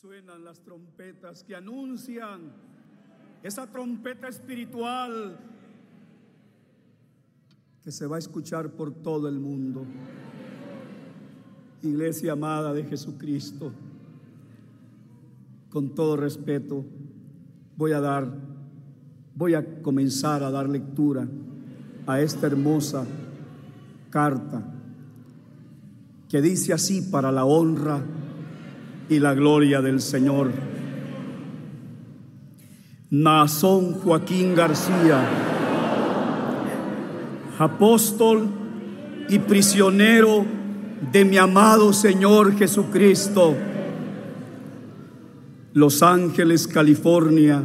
Suenan las trompetas que anuncian esa trompeta espiritual que se va a escuchar por todo el mundo. Iglesia amada de Jesucristo, con todo respeto, voy a dar, voy a comenzar a dar lectura a esta hermosa carta que dice así para la honra y la gloria del Señor. Nazón Joaquín García, apóstol y prisionero de mi amado Señor Jesucristo. Los Ángeles, California,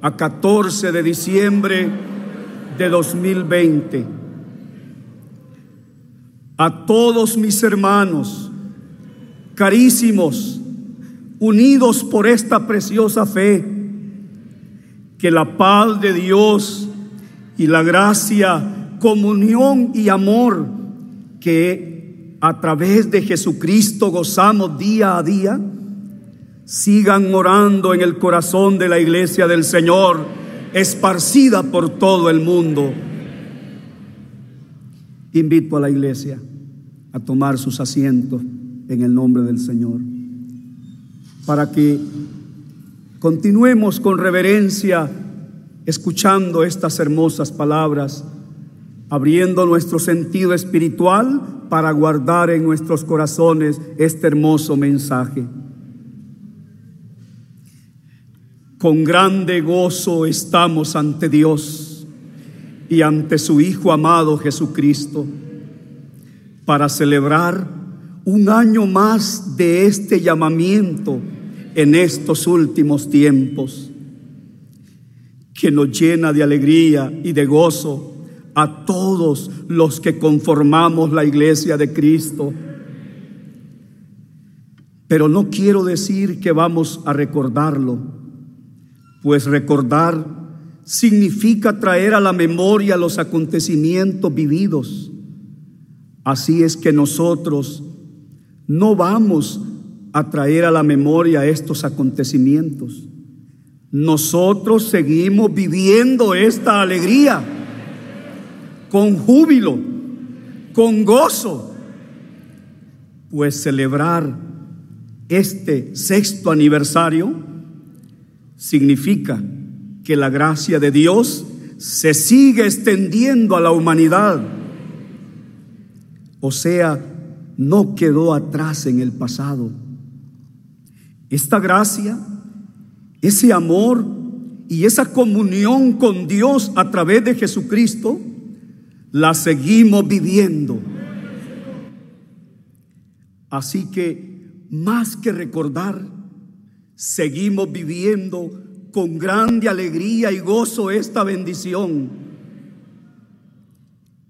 a 14 de diciembre de 2020. A todos mis hermanos, carísimos, unidos por esta preciosa fe, que la paz de Dios y la gracia, comunión y amor que a través de Jesucristo gozamos día a día, sigan morando en el corazón de la iglesia del Señor, esparcida por todo el mundo. Invito a la iglesia a tomar sus asientos en el nombre del Señor, para que continuemos con reverencia escuchando estas hermosas palabras, abriendo nuestro sentido espiritual para guardar en nuestros corazones este hermoso mensaje. Con grande gozo estamos ante Dios y ante su Hijo amado Jesucristo para celebrar un año más de este llamamiento en estos últimos tiempos, que nos llena de alegría y de gozo a todos los que conformamos la iglesia de Cristo. Pero no quiero decir que vamos a recordarlo, pues recordar significa traer a la memoria los acontecimientos vividos. Así es que nosotros no vamos a traer a la memoria estos acontecimientos. Nosotros seguimos viviendo esta alegría con júbilo, con gozo, pues celebrar este sexto aniversario significa que la gracia de Dios se sigue extendiendo a la humanidad. O sea, no quedó atrás en el pasado. Esta gracia, ese amor y esa comunión con Dios a través de Jesucristo, la seguimos viviendo. Así que más que recordar, seguimos viviendo con grande alegría y gozo esta bendición.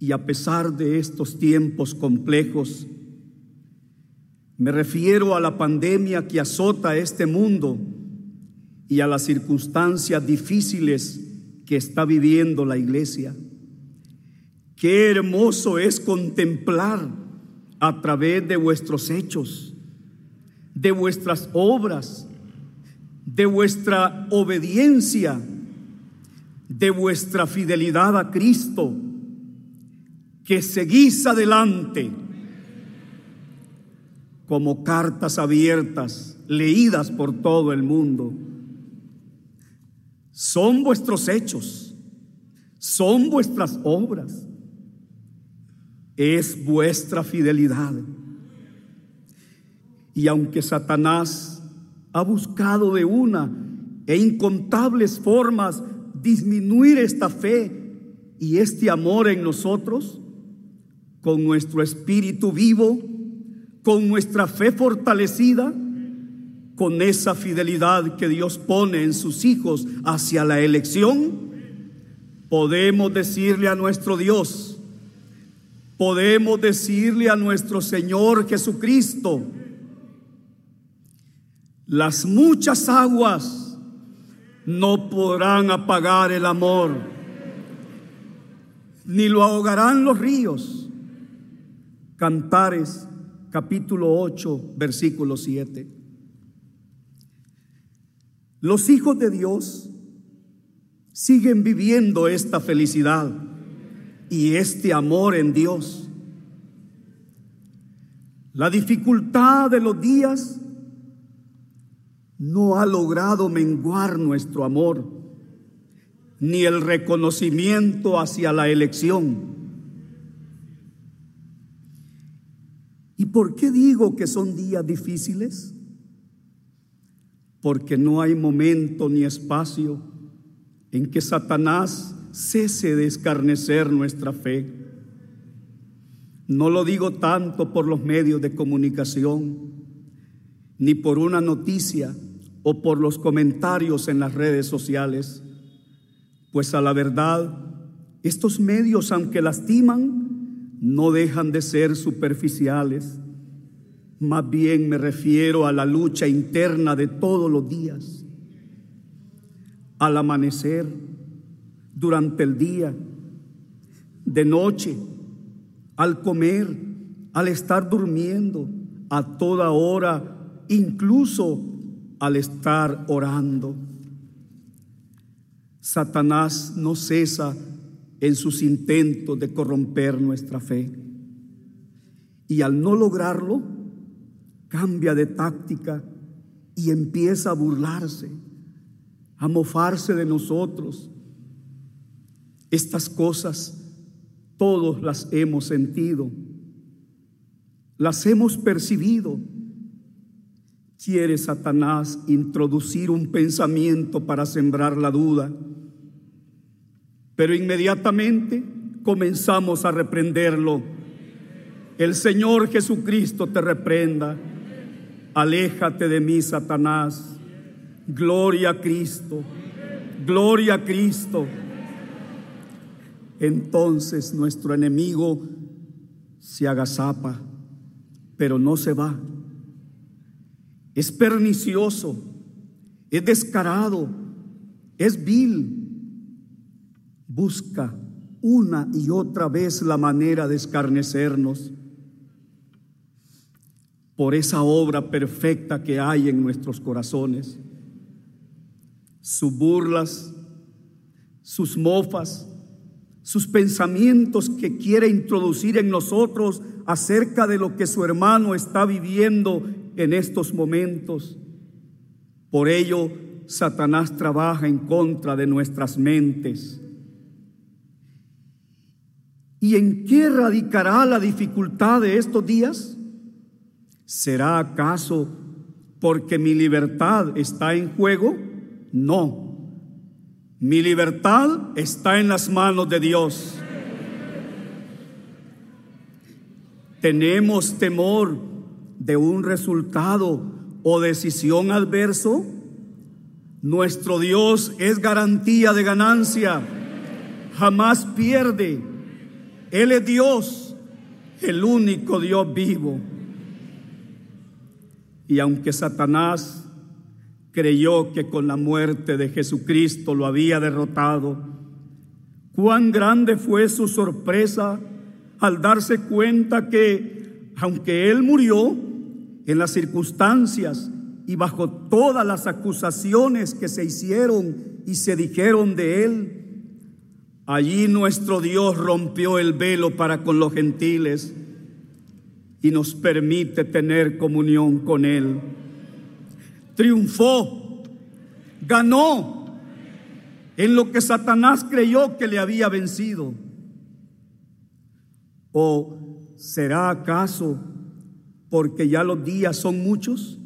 Y a pesar de estos tiempos complejos, me refiero a la pandemia que azota este mundo y a las circunstancias difíciles que está viviendo la iglesia. Qué hermoso es contemplar a través de vuestros hechos, de vuestras obras, de vuestra obediencia, de vuestra fidelidad a Cristo, que seguís adelante como cartas abiertas, leídas por todo el mundo. Son vuestros hechos, son vuestras obras, es vuestra fidelidad. Y aunque Satanás ha buscado de una e incontables formas disminuir esta fe y este amor en nosotros, con nuestro espíritu vivo, con nuestra fe fortalecida, con esa fidelidad que Dios pone en sus hijos hacia la elección, podemos decirle a nuestro Dios, podemos decirle a nuestro Señor Jesucristo, las muchas aguas no podrán apagar el amor, ni lo ahogarán los ríos. Cantares capítulo 8, versículo 7. Los hijos de Dios siguen viviendo esta felicidad y este amor en Dios. La dificultad de los días no ha logrado menguar nuestro amor, ni el reconocimiento hacia la elección. ¿Y por qué digo que son días difíciles? Porque no hay momento ni espacio en que Satanás cese de escarnecer nuestra fe. No lo digo tanto por los medios de comunicación, ni por una noticia o por los comentarios en las redes sociales, pues a la verdad, estos medios, aunque lastiman, no dejan de ser superficiales. Más bien me refiero a la lucha interna de todos los días. Al amanecer, durante el día, de noche, al comer, al estar durmiendo, a toda hora, incluso al estar orando. Satanás no cesa en sus intentos de corromper nuestra fe. Y al no lograrlo, cambia de táctica y empieza a burlarse, a mofarse de nosotros. Estas cosas todos las hemos sentido, las hemos percibido. Quiere Satanás introducir un pensamiento para sembrar la duda pero inmediatamente comenzamos a reprenderlo. El Señor Jesucristo te reprenda. Aléjate de mí, Satanás. Gloria a Cristo. Gloria a Cristo. Entonces nuestro enemigo se agazapa, pero no se va. Es pernicioso, es descarado, es vil busca una y otra vez la manera de escarnecernos por esa obra perfecta que hay en nuestros corazones. Sus burlas, sus mofas, sus pensamientos que quiere introducir en nosotros acerca de lo que su hermano está viviendo en estos momentos. Por ello, Satanás trabaja en contra de nuestras mentes ¿Y en qué radicará la dificultad de estos días? ¿Será acaso porque mi libertad está en juego? No. Mi libertad está en las manos de Dios. ¿Tenemos temor de un resultado o decisión adverso? Nuestro Dios es garantía de ganancia. Jamás pierde él es Dios, el único Dios vivo. Y aunque Satanás creyó que con la muerte de Jesucristo lo había derrotado, cuán grande fue su sorpresa al darse cuenta que, aunque Él murió en las circunstancias y bajo todas las acusaciones que se hicieron y se dijeron de Él, Allí nuestro Dios rompió el velo para con los gentiles y nos permite tener comunión con Él. Triunfó, ganó en lo que Satanás creyó que le había vencido. ¿O será acaso porque ya los días son muchos?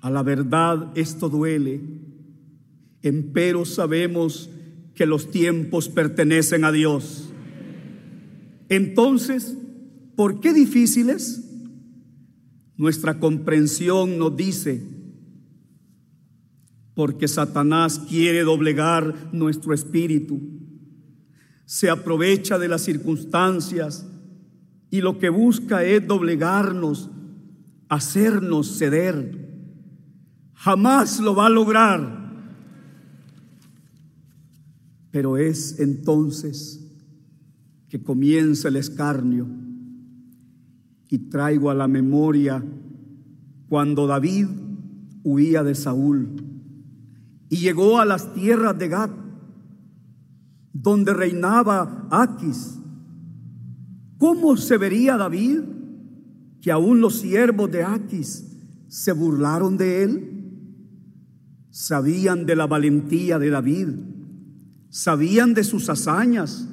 A la verdad esto duele, empero sabemos que los tiempos pertenecen a Dios. Entonces, ¿por qué difíciles? Nuestra comprensión nos dice, porque Satanás quiere doblegar nuestro espíritu, se aprovecha de las circunstancias y lo que busca es doblegarnos, hacernos ceder. Jamás lo va a lograr pero es entonces que comienza el escarnio y traigo a la memoria cuando David, huía de Saúl y llegó a las tierras de Gad, donde reinaba Aquis. ¿Cómo se vería David que aún los siervos de Aquis se burlaron de él? Sabían de la valentía de David, sabían de sus hazañas,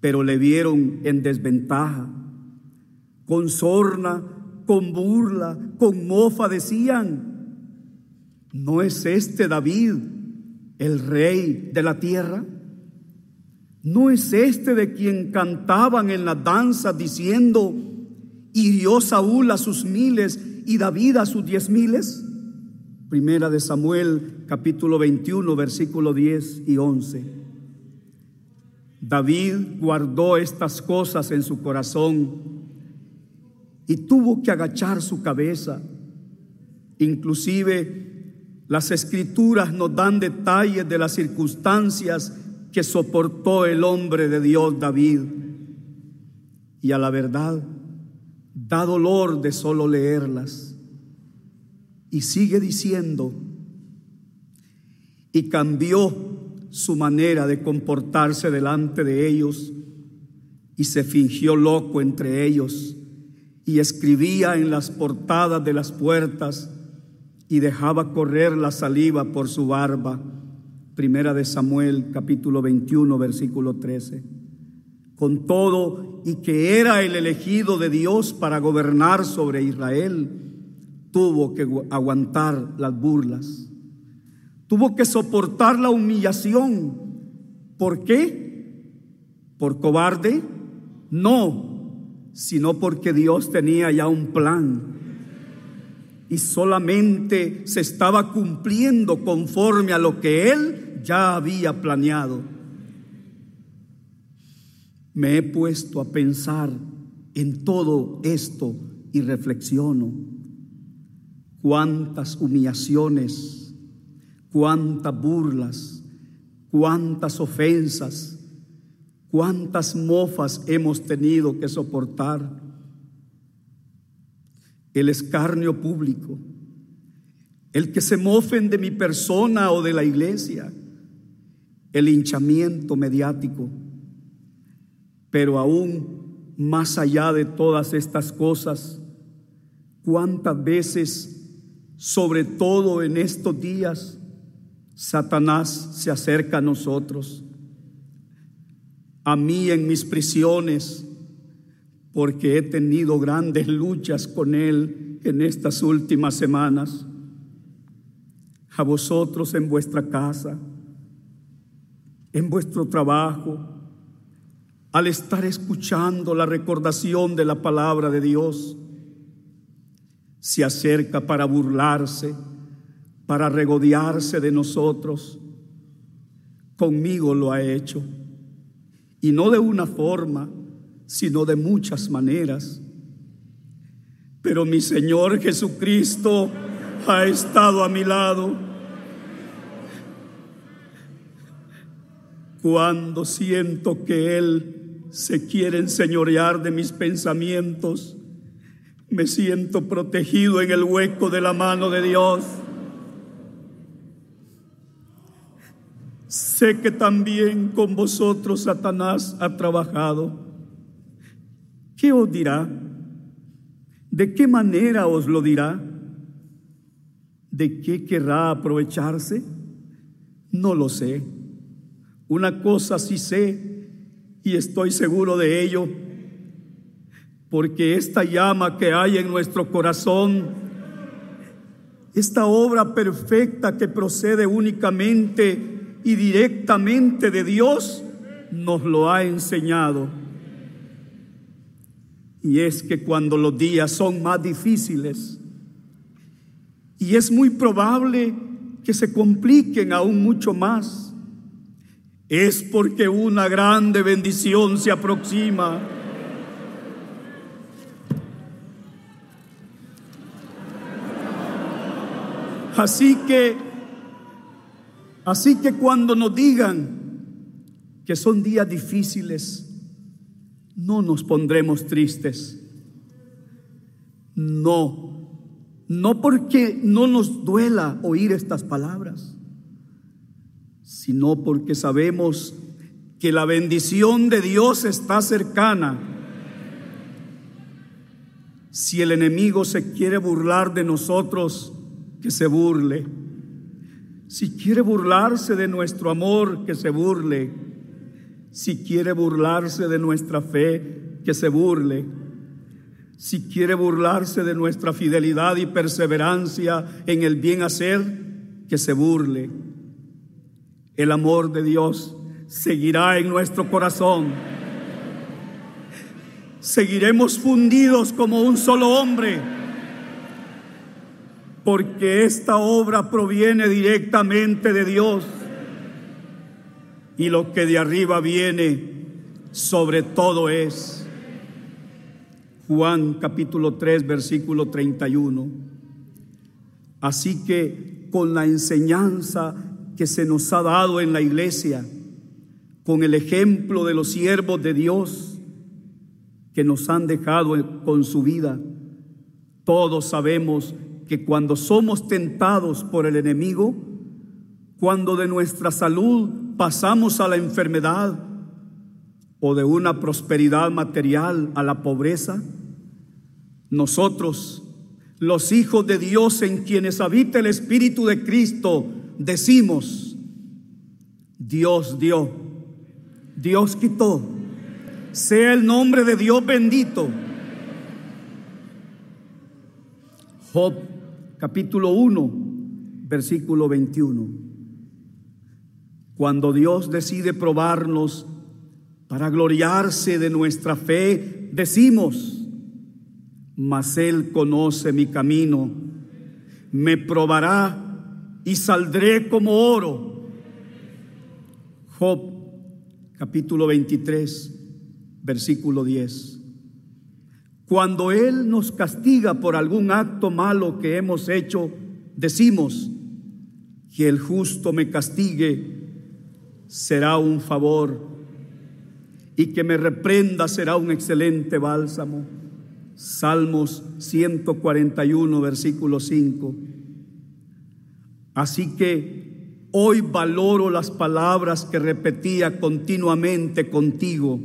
pero le vieron en desventaja. Con sorna, con burla, con mofa decían, ¿no es este David el rey de la tierra? ¿No es este de quien cantaban en la danza diciendo, hirió Saúl a sus miles y David a sus diez miles? Primera de Samuel capítulo 21 versículo 10 y 11. David guardó estas cosas en su corazón y tuvo que agachar su cabeza. Inclusive las escrituras nos dan detalles de las circunstancias que soportó el hombre de Dios David. Y a la verdad, da dolor de solo leerlas. Y sigue diciendo, y cambió su manera de comportarse delante de ellos y se fingió loco entre ellos y escribía en las portadas de las puertas y dejaba correr la saliva por su barba. Primera de Samuel capítulo 21 versículo 13. Con todo y que era el elegido de Dios para gobernar sobre Israel, tuvo que aguantar las burlas Tuvo que soportar la humillación. ¿Por qué? ¿Por cobarde? No, sino porque Dios tenía ya un plan y solamente se estaba cumpliendo conforme a lo que Él ya había planeado. Me he puesto a pensar en todo esto y reflexiono cuántas humillaciones cuántas burlas, cuántas ofensas, cuántas mofas hemos tenido que soportar. El escarnio público, el que se mofen de mi persona o de la iglesia, el hinchamiento mediático. Pero aún más allá de todas estas cosas, cuántas veces, sobre todo en estos días, Satanás se acerca a nosotros, a mí en mis prisiones, porque he tenido grandes luchas con Él en estas últimas semanas, a vosotros en vuestra casa, en vuestro trabajo, al estar escuchando la recordación de la palabra de Dios, se acerca para burlarse para regodearse de nosotros. Conmigo lo ha hecho. Y no de una forma, sino de muchas maneras. Pero mi Señor Jesucristo ha estado a mi lado. Cuando siento que Él se quiere enseñorear de mis pensamientos, me siento protegido en el hueco de la mano de Dios. Sé que también con vosotros Satanás ha trabajado. ¿Qué os dirá? ¿De qué manera os lo dirá? ¿De qué querrá aprovecharse? No lo sé. Una cosa sí sé y estoy seguro de ello, porque esta llama que hay en nuestro corazón, esta obra perfecta que procede únicamente y directamente de Dios nos lo ha enseñado. Y es que cuando los días son más difíciles, y es muy probable que se compliquen aún mucho más, es porque una grande bendición se aproxima. Así que Así que cuando nos digan que son días difíciles, no nos pondremos tristes. No, no porque no nos duela oír estas palabras, sino porque sabemos que la bendición de Dios está cercana. Si el enemigo se quiere burlar de nosotros, que se burle. Si quiere burlarse de nuestro amor, que se burle. Si quiere burlarse de nuestra fe, que se burle. Si quiere burlarse de nuestra fidelidad y perseverancia en el bien hacer, que se burle. El amor de Dios seguirá en nuestro corazón. Seguiremos fundidos como un solo hombre, porque esta obra proviene directamente de Dios y lo que de arriba viene sobre todo es Juan capítulo 3 versículo 31. Así que con la enseñanza que se nos ha dado en la iglesia, con el ejemplo de los siervos de Dios que nos han dejado con su vida. Todos sabemos que cuando somos tentados por el enemigo, cuando de nuestra salud pasamos a la enfermedad o de una prosperidad material a la pobreza, nosotros, los hijos de Dios en quienes habita el Espíritu de Cristo, decimos, Dios dio Dios quitó. Sea el nombre de Dios bendito. Job capítulo 1, versículo 21. Cuando Dios decide probarnos para gloriarse de nuestra fe, decimos, mas Él conoce mi camino, me probará y saldré como oro. Job capítulo 23, versículo 10. Cuando Él nos castiga por algún acto malo que hemos hecho, decimos, que el justo me castigue será un favor y que me reprenda será un excelente bálsamo. Salmos 141, versículo 5. Así que Hoy valoro las palabras que repetía continuamente contigo,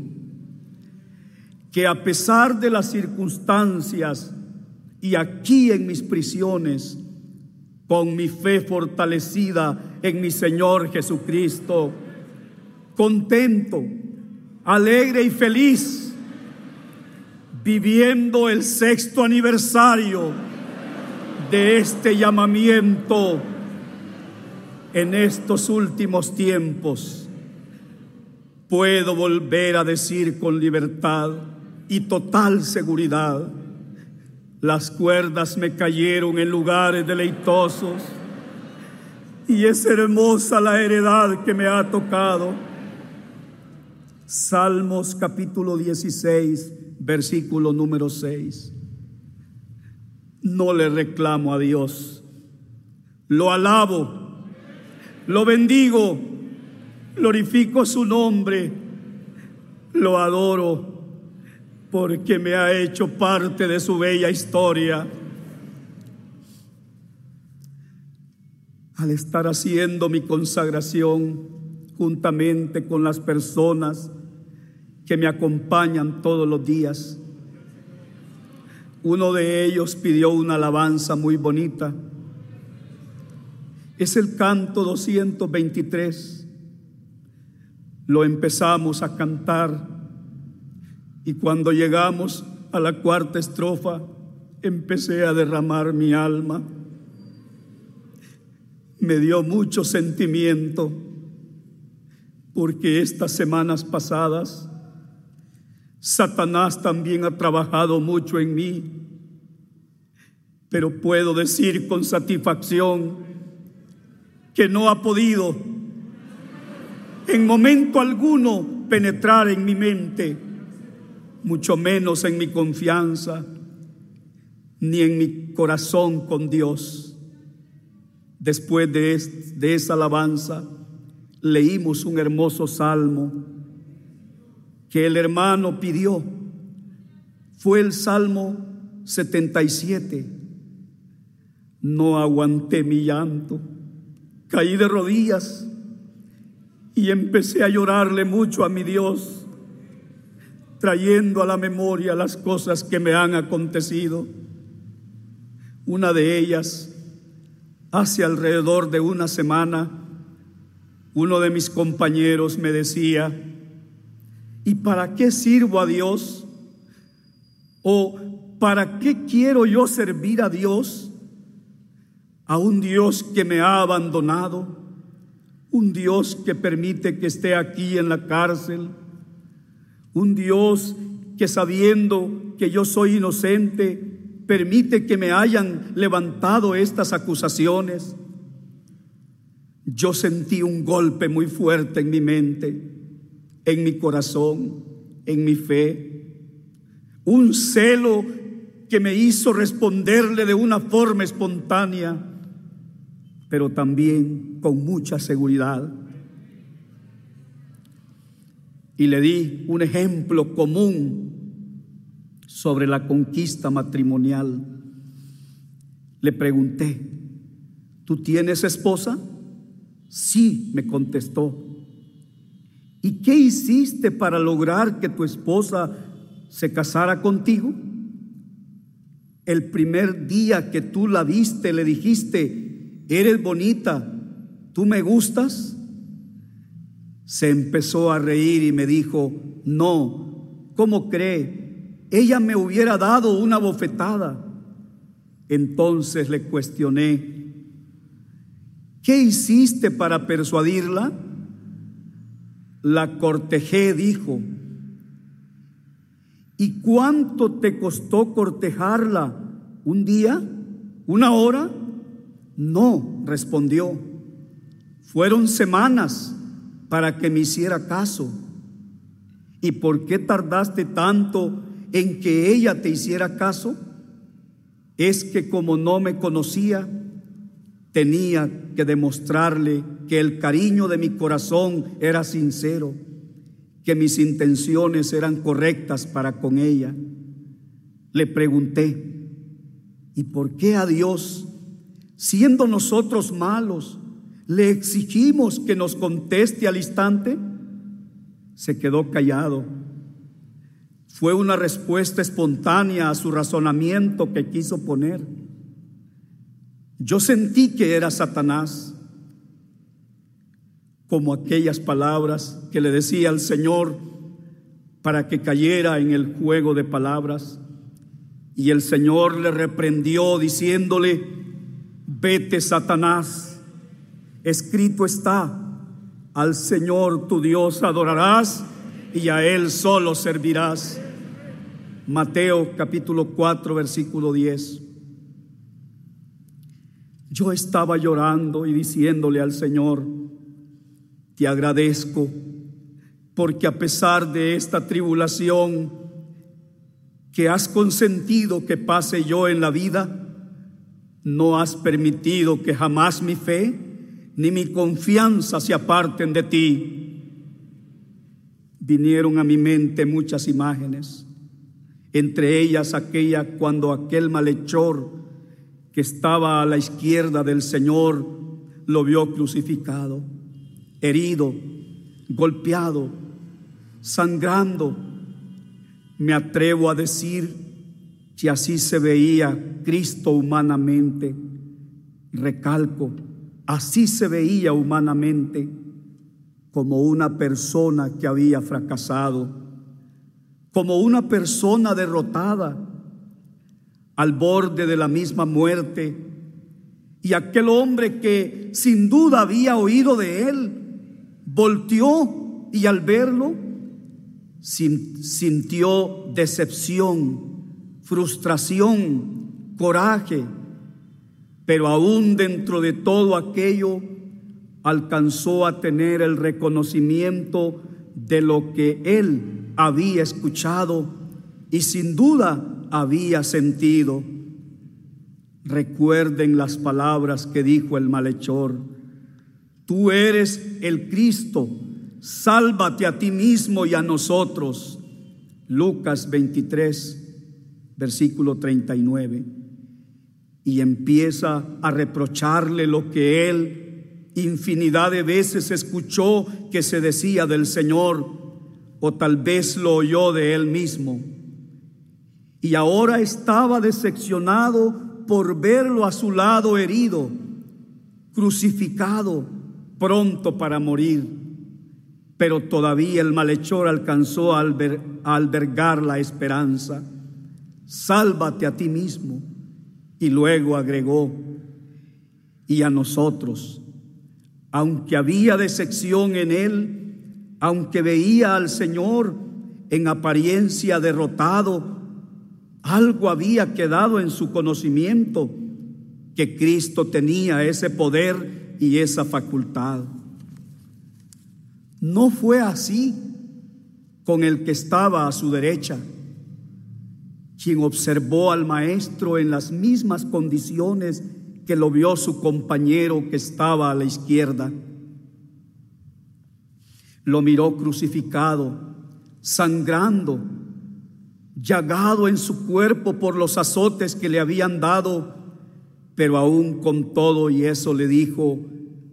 que a pesar de las circunstancias y aquí en mis prisiones, con mi fe fortalecida en mi Señor Jesucristo, contento, alegre y feliz, viviendo el sexto aniversario de este llamamiento en estos últimos tiempos, puedo volver a decir con libertad y total seguridad, las cuerdas me cayeron en lugares deleitosos y es hermosa la heredad que me ha tocado. Salmos capítulo 16, versículo número 6. No le reclamo a Dios, lo alabo lo bendigo, glorifico su nombre, lo adoro porque me ha hecho parte de su bella historia. Al estar haciendo mi consagración juntamente con las personas que me acompañan todos los días, uno de ellos pidió una alabanza muy bonita es el canto 223. Lo empezamos a cantar y cuando llegamos a la cuarta estrofa empecé a derramar mi alma. Me dio mucho sentimiento porque estas semanas pasadas Satanás también ha trabajado mucho en mí, pero puedo decir con satisfacción que no ha podido en momento alguno penetrar en mi mente, mucho menos en mi confianza, ni en mi corazón con Dios. Después de, esa alabanza, leímos un hermoso salmo que el hermano pidió. Fue el Salmo 77. No aguanté mi llanto, caí de rodillas y empecé a llorarle mucho a mi Dios, trayendo a la memoria las cosas que me han acontecido. Una de ellas, hace alrededor de una semana, uno de mis compañeros me decía, ¿y para qué sirvo a Dios? ¿O para qué quiero yo servir a Dios? A un Dios que me ha abandonado, un Dios que permite que esté aquí en la cárcel, un Dios que sabiendo que yo soy inocente, permite que me hayan levantado estas acusaciones. Yo sentí un golpe muy fuerte en mi mente, en mi corazón, en mi fe, un celo que me hizo responderle de una forma espontánea, pero también con mucha seguridad. Y le di un ejemplo común sobre la conquista matrimonial. Le pregunté, ¿tú tienes esposa? Sí, me contestó. ¿Y qué hiciste para lograr que tu esposa se casara contigo? El primer día que tú la viste, le dijiste, eres bonita, ¿tú me gustas? Se empezó a reír y me dijo, no, ¿cómo cree? ella me hubiera dado una bofetada. Entonces le cuestioné, ¿qué hiciste para persuadirla? La cortejé, dijo. ¿Y cuánto te costó cortejarla? ¿Un día? ¿Una hora? No, respondió. Fueron semanas para que me hiciera caso. ¿Y por qué tardaste tanto en que ella te hiciera caso es que como no me conocía, tenía que demostrarle que el cariño de mi corazón era sincero, que mis intenciones eran correctas para con ella. Le pregunté, ¿y por qué a Dios, siendo nosotros malos, le exigimos que nos conteste al instante? Se quedó callado fue una respuesta espontánea a su razonamiento que quiso poner. Yo sentí que era Satanás, como aquellas palabras que le decía al Señor para que cayera en el juego de palabras. Y el Señor le reprendió diciéndole, vete Satanás, escrito está, al Señor tu Dios adorarás y a Él solo servirás. Mateo capítulo 4, versículo 10. Yo estaba llorando y diciéndole al Señor, te agradezco porque a pesar de esta tribulación que has consentido que pase yo en la vida, no has permitido que jamás mi fe ni mi confianza se aparten de ti vinieron a mi mente muchas imágenes, entre ellas aquella cuando aquel malhechor que estaba a la izquierda del Señor lo vio crucificado, herido, golpeado, sangrando. Me atrevo a decir que así se veía Cristo humanamente. Recalco, así se veía humanamente como una persona que había fracasado, como una persona derrotada, al borde de la misma muerte. Y aquel hombre que sin duda había oído de él, volteó y al verlo sintió decepción, frustración, coraje, pero aún dentro de todo aquello, alcanzó a tener el reconocimiento de lo que él había escuchado y sin duda había sentido. Recuerden las palabras que dijo el malhechor. Tú eres el Cristo, sálvate a ti mismo y a nosotros. Lucas 23, versículo 39. Y empieza a reprocharle lo que él infinidad de veces escuchó que se decía del Señor o tal vez lo oyó de él mismo. Y ahora estaba decepcionado por verlo a su lado herido, crucificado, pronto para morir. Pero todavía el malhechor alcanzó a albergar la esperanza. Sálvate a ti mismo y luego agregó, y a nosotros, aunque había decepción en él, aunque veía al Señor en apariencia derrotado, algo había quedado en su conocimiento que Cristo tenía ese poder y esa facultad. No fue así con el que estaba a su derecha quien observó al maestro en las mismas condiciones que lo vio su compañero que estaba a la izquierda. Lo miró crucificado, sangrando, llagado en su cuerpo por los azotes que le habían dado, pero aún con todo y eso le dijo,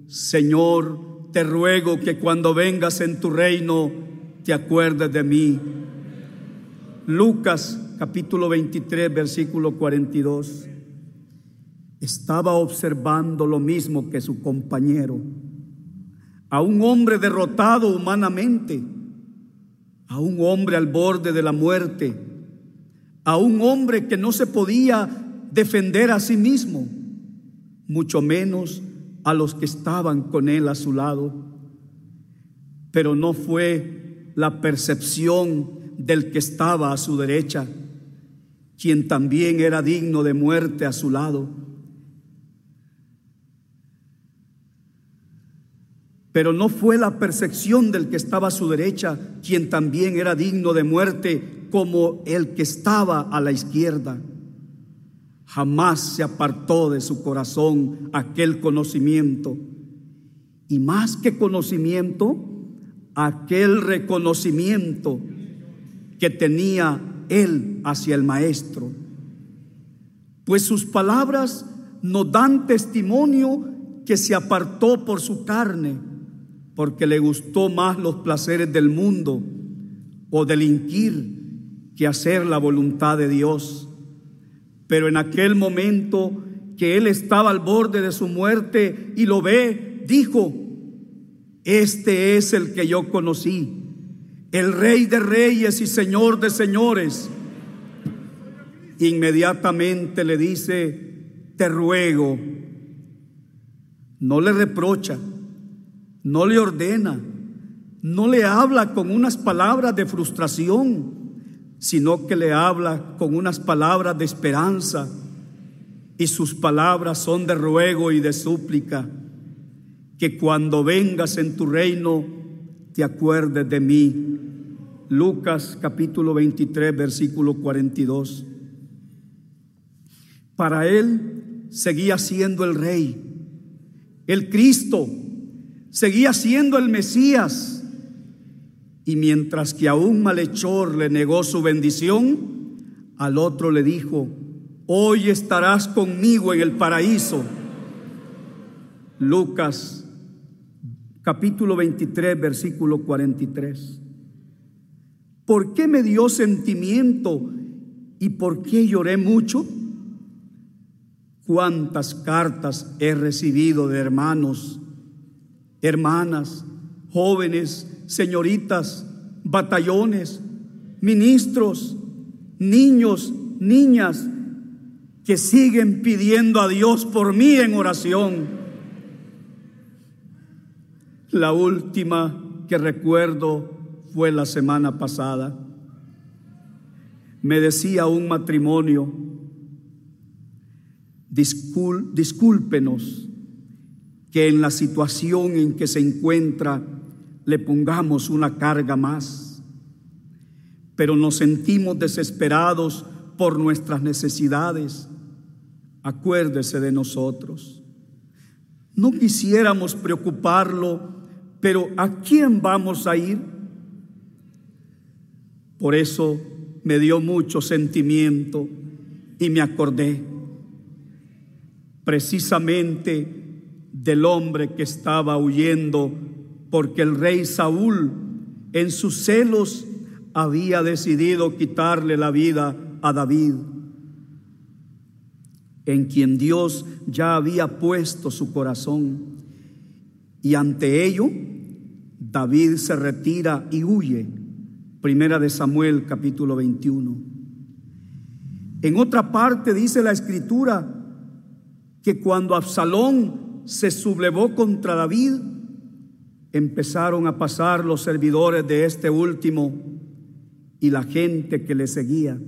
Señor, te ruego que cuando vengas en tu reino te acuerdes de mí. Lucas capítulo 23, versículo 42, estaba observando lo mismo que su compañero, a un hombre derrotado humanamente, a un hombre al borde de la muerte, a un hombre que no se podía defender a sí mismo, mucho menos a los que estaban con él a su lado. Pero no fue la percepción del que estaba a su derecha, quien también era digno de muerte a su lado. Pero no fue la percepción del que estaba a su derecha, quien también era digno de muerte, como el que estaba a la izquierda. Jamás se apartó de su corazón aquel conocimiento. Y más que conocimiento, aquel reconocimiento que tenía él hacia el Maestro. Pues sus palabras nos dan testimonio que se apartó por su carne, porque le gustó más los placeres del mundo o delinquir que hacer la voluntad de Dios. Pero en aquel momento que él estaba al borde de su muerte y lo ve, dijo, este es el que yo conocí el rey de reyes y señor de señores, inmediatamente le dice, te ruego, no le reprocha, no le ordena, no le habla con unas palabras de frustración, sino que le habla con unas palabras de esperanza. Y sus palabras son de ruego y de súplica, que cuando vengas en tu reino te de mí Lucas capítulo 23, versículo 42. Para él seguía siendo el rey, el Cristo, seguía siendo el Mesías. Y mientras que a un malhechor le negó su bendición, al otro le dijo, hoy estarás conmigo en el paraíso. Lucas capítulo 23, versículo 43. ¿Por qué me dio sentimiento y por qué lloré mucho? ¿Cuántas cartas he recibido de hermanos, hermanas, jóvenes, señoritas, batallones, ministros, niños, niñas, que siguen pidiendo a Dios por mí en oración? La última que recuerdo fue la semana pasada. Me decía un matrimonio, discúlpenos que en la situación en que se encuentra le pongamos una carga más, pero nos sentimos desesperados por nuestras necesidades. Acuérdese de nosotros. No quisiéramos preocuparlo, pero ¿a quién vamos a ir? Por eso me dio mucho sentimiento y me acordé. precisamente del hombre que estaba huyendo, porque el rey Saúl en sus celos había decidido quitarle la vida a David, en quien Dios ya había puesto su corazón. Y ante ello, David se retira y huye. Primera de Samuel capítulo 21. En otra parte dice la escritura que cuando Absalón se sublevó contra David, empezaron a pasar los servidores de este último y la gente que le seguía.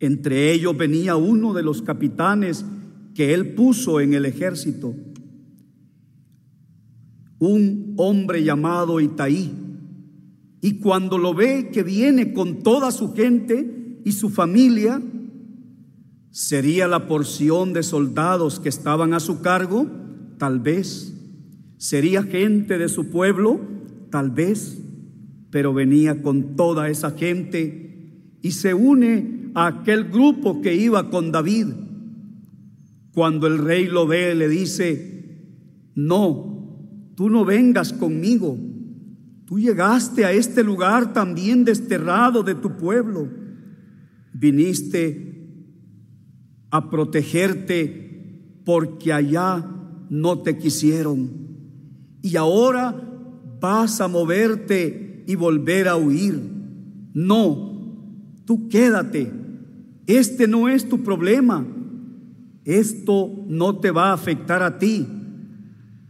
Entre ellos venía uno de los capitanes que él puso en el ejército, un hombre llamado Itaí. Y cuando lo ve que viene con toda su gente y su familia, sería la porción de soldados que estaban a su cargo, tal vez. Sería gente de su pueblo, tal vez. Pero venía con toda esa gente y se une a aquel grupo que iba con David. Cuando el rey lo ve, le dice, no, tú no vengas conmigo. Tú llegaste a este lugar también desterrado de tu pueblo. Viniste a protegerte porque allá no te quisieron. Y ahora vas a moverte y volver a huir. No, tú quédate. Este no es tu problema. Esto no te va a afectar a ti.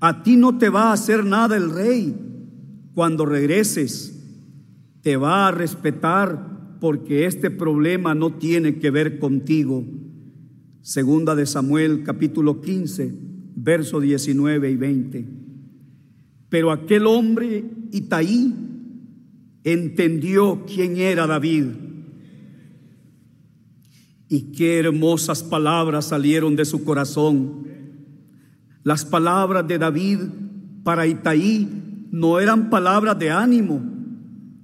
A ti no te va a hacer nada el rey cuando regreses, te va a respetar porque este problema no tiene que ver contigo. Segunda de Samuel capítulo 15, verso 19 y 20. Pero aquel hombre Itaí entendió quién era David. Y qué hermosas palabras salieron de su corazón. Las palabras de David para Itaí no eran palabras de ánimo,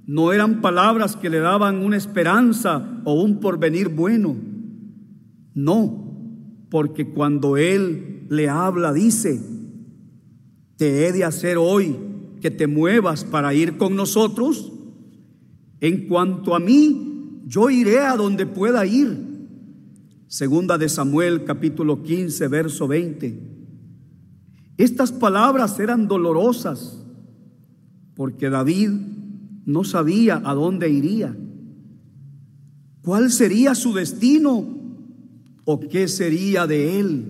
no eran palabras que le daban una esperanza o un porvenir bueno. No, porque cuando Él le habla, dice, te he de hacer hoy que te muevas para ir con nosotros. En cuanto a mí, yo iré a donde pueda ir. Segunda de Samuel capítulo 15, verso 20. Estas palabras eran dolorosas porque David no sabía a dónde iría. ¿Cuál sería su destino o qué sería de él?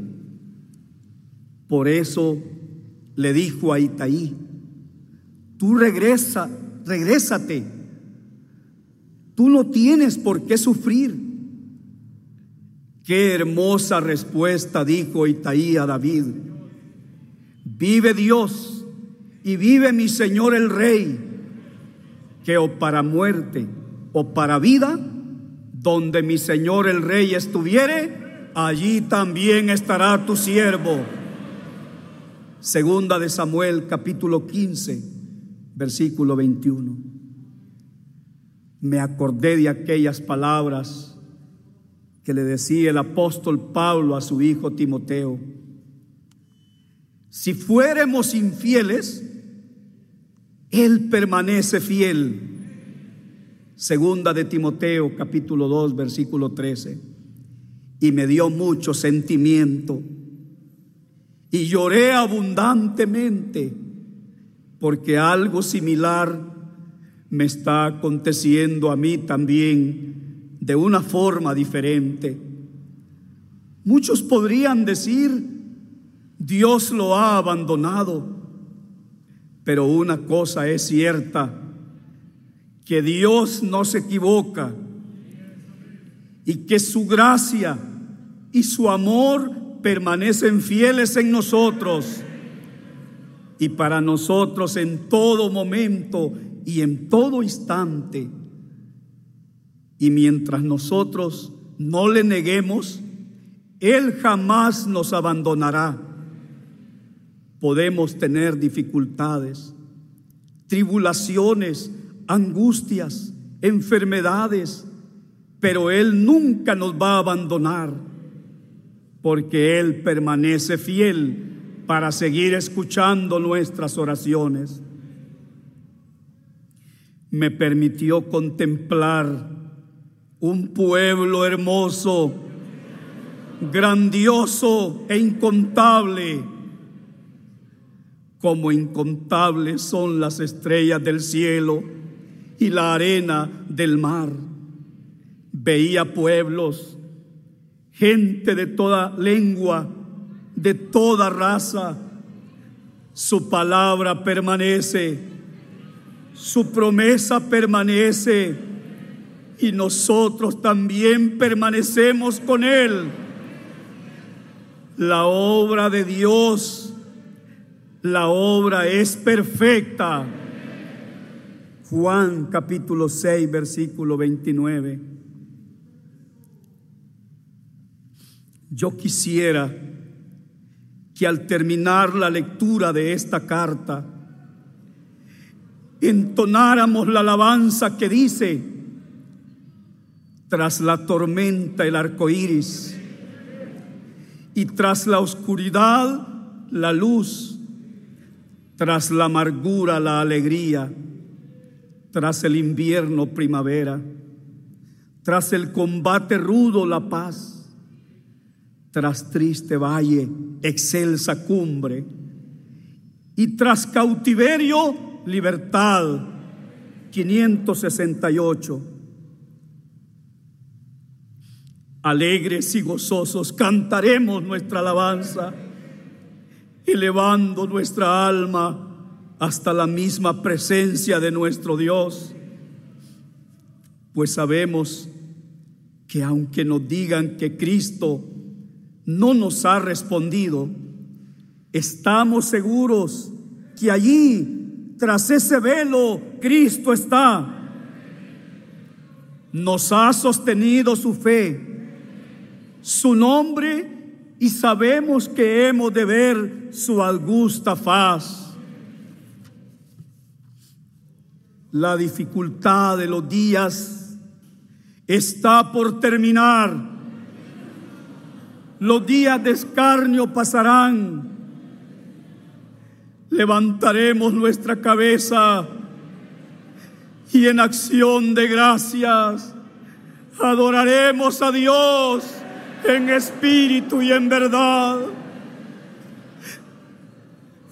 Por eso le dijo a Itaí, tú regresa, regrésate. Tú no tienes por qué sufrir. Qué hermosa respuesta dijo Itaí a David. Vive Dios y vive mi Señor el Rey, que o para muerte o para vida, donde mi Señor el Rey estuviere, allí también estará tu siervo. Segunda de Samuel capítulo 15, versículo 21. Me acordé de aquellas palabras que le decía el apóstol Pablo a su hijo Timoteo. Si fuéramos infieles, él permanece fiel. Segunda de Timoteo capítulo 2 versículo 13. Y me dio mucho sentimiento. Y lloré abundantemente porque algo similar me está aconteciendo a mí también de una forma diferente. Muchos podrían decir, Dios lo ha abandonado. Pero una cosa es cierta, que Dios no se equivoca y que su gracia y su amor permanecen fieles en nosotros y para nosotros en todo momento y en todo instante. Y mientras nosotros no le neguemos, Él jamás nos abandonará podemos tener dificultades, tribulaciones, angustias, enfermedades, pero Él nunca nos va a abandonar, porque Él permanece fiel para seguir escuchando nuestras oraciones. Me permitió contemplar un pueblo hermoso, grandioso e incontable, como incontables son las estrellas del cielo y la arena del mar. Veía pueblos, gente de toda lengua, de toda raza. Su palabra permanece, su promesa permanece y nosotros también permanecemos con Él. La obra de Dios, la obra es perfecta. Juan capítulo 6, versículo 29. Yo quisiera que al terminar la lectura de esta carta, entonáramos la alabanza que dice, tras la tormenta el arco iris, y tras la oscuridad la luz, tras la amargura la alegría, tras el invierno primavera, tras el combate rudo la paz tras triste valle, excelsa cumbre, y tras cautiverio, libertad. 568. Alegres y gozosos cantaremos nuestra alabanza, elevando nuestra alma hasta la misma presencia de nuestro Dios, pues sabemos que aunque nos digan que Cristo no nos ha respondido, estamos seguros que allí, tras ese velo, Cristo está. Nos ha sostenido su fe, su nombre, y sabemos que hemos de ver su augusta faz. La dificultad de los días está por terminar los días de escarnio pasarán. Levantaremos nuestra cabeza y en acción de gracias adoraremos a Dios en espíritu y en verdad.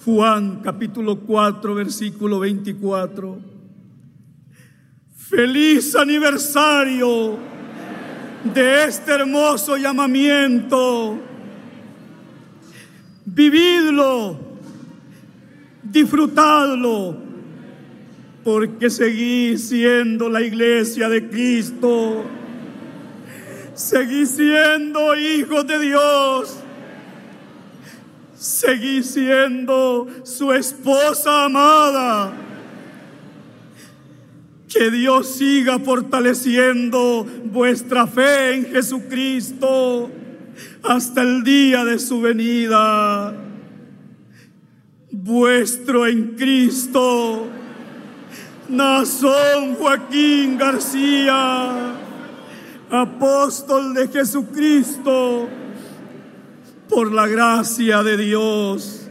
Juan capítulo 4 versículo 24. Feliz aniversario de este hermoso llamamiento. Vividlo, disfrutadlo, porque seguís siendo la iglesia de Cristo. Seguís siendo hijos de Dios. Seguís siendo su esposa amada. Que Dios siga fortaleciendo vuestra fe en Jesucristo hasta el día de su venida. Vuestro en Cristo, Nazón Joaquín García, apóstol de Jesucristo, por la gracia de Dios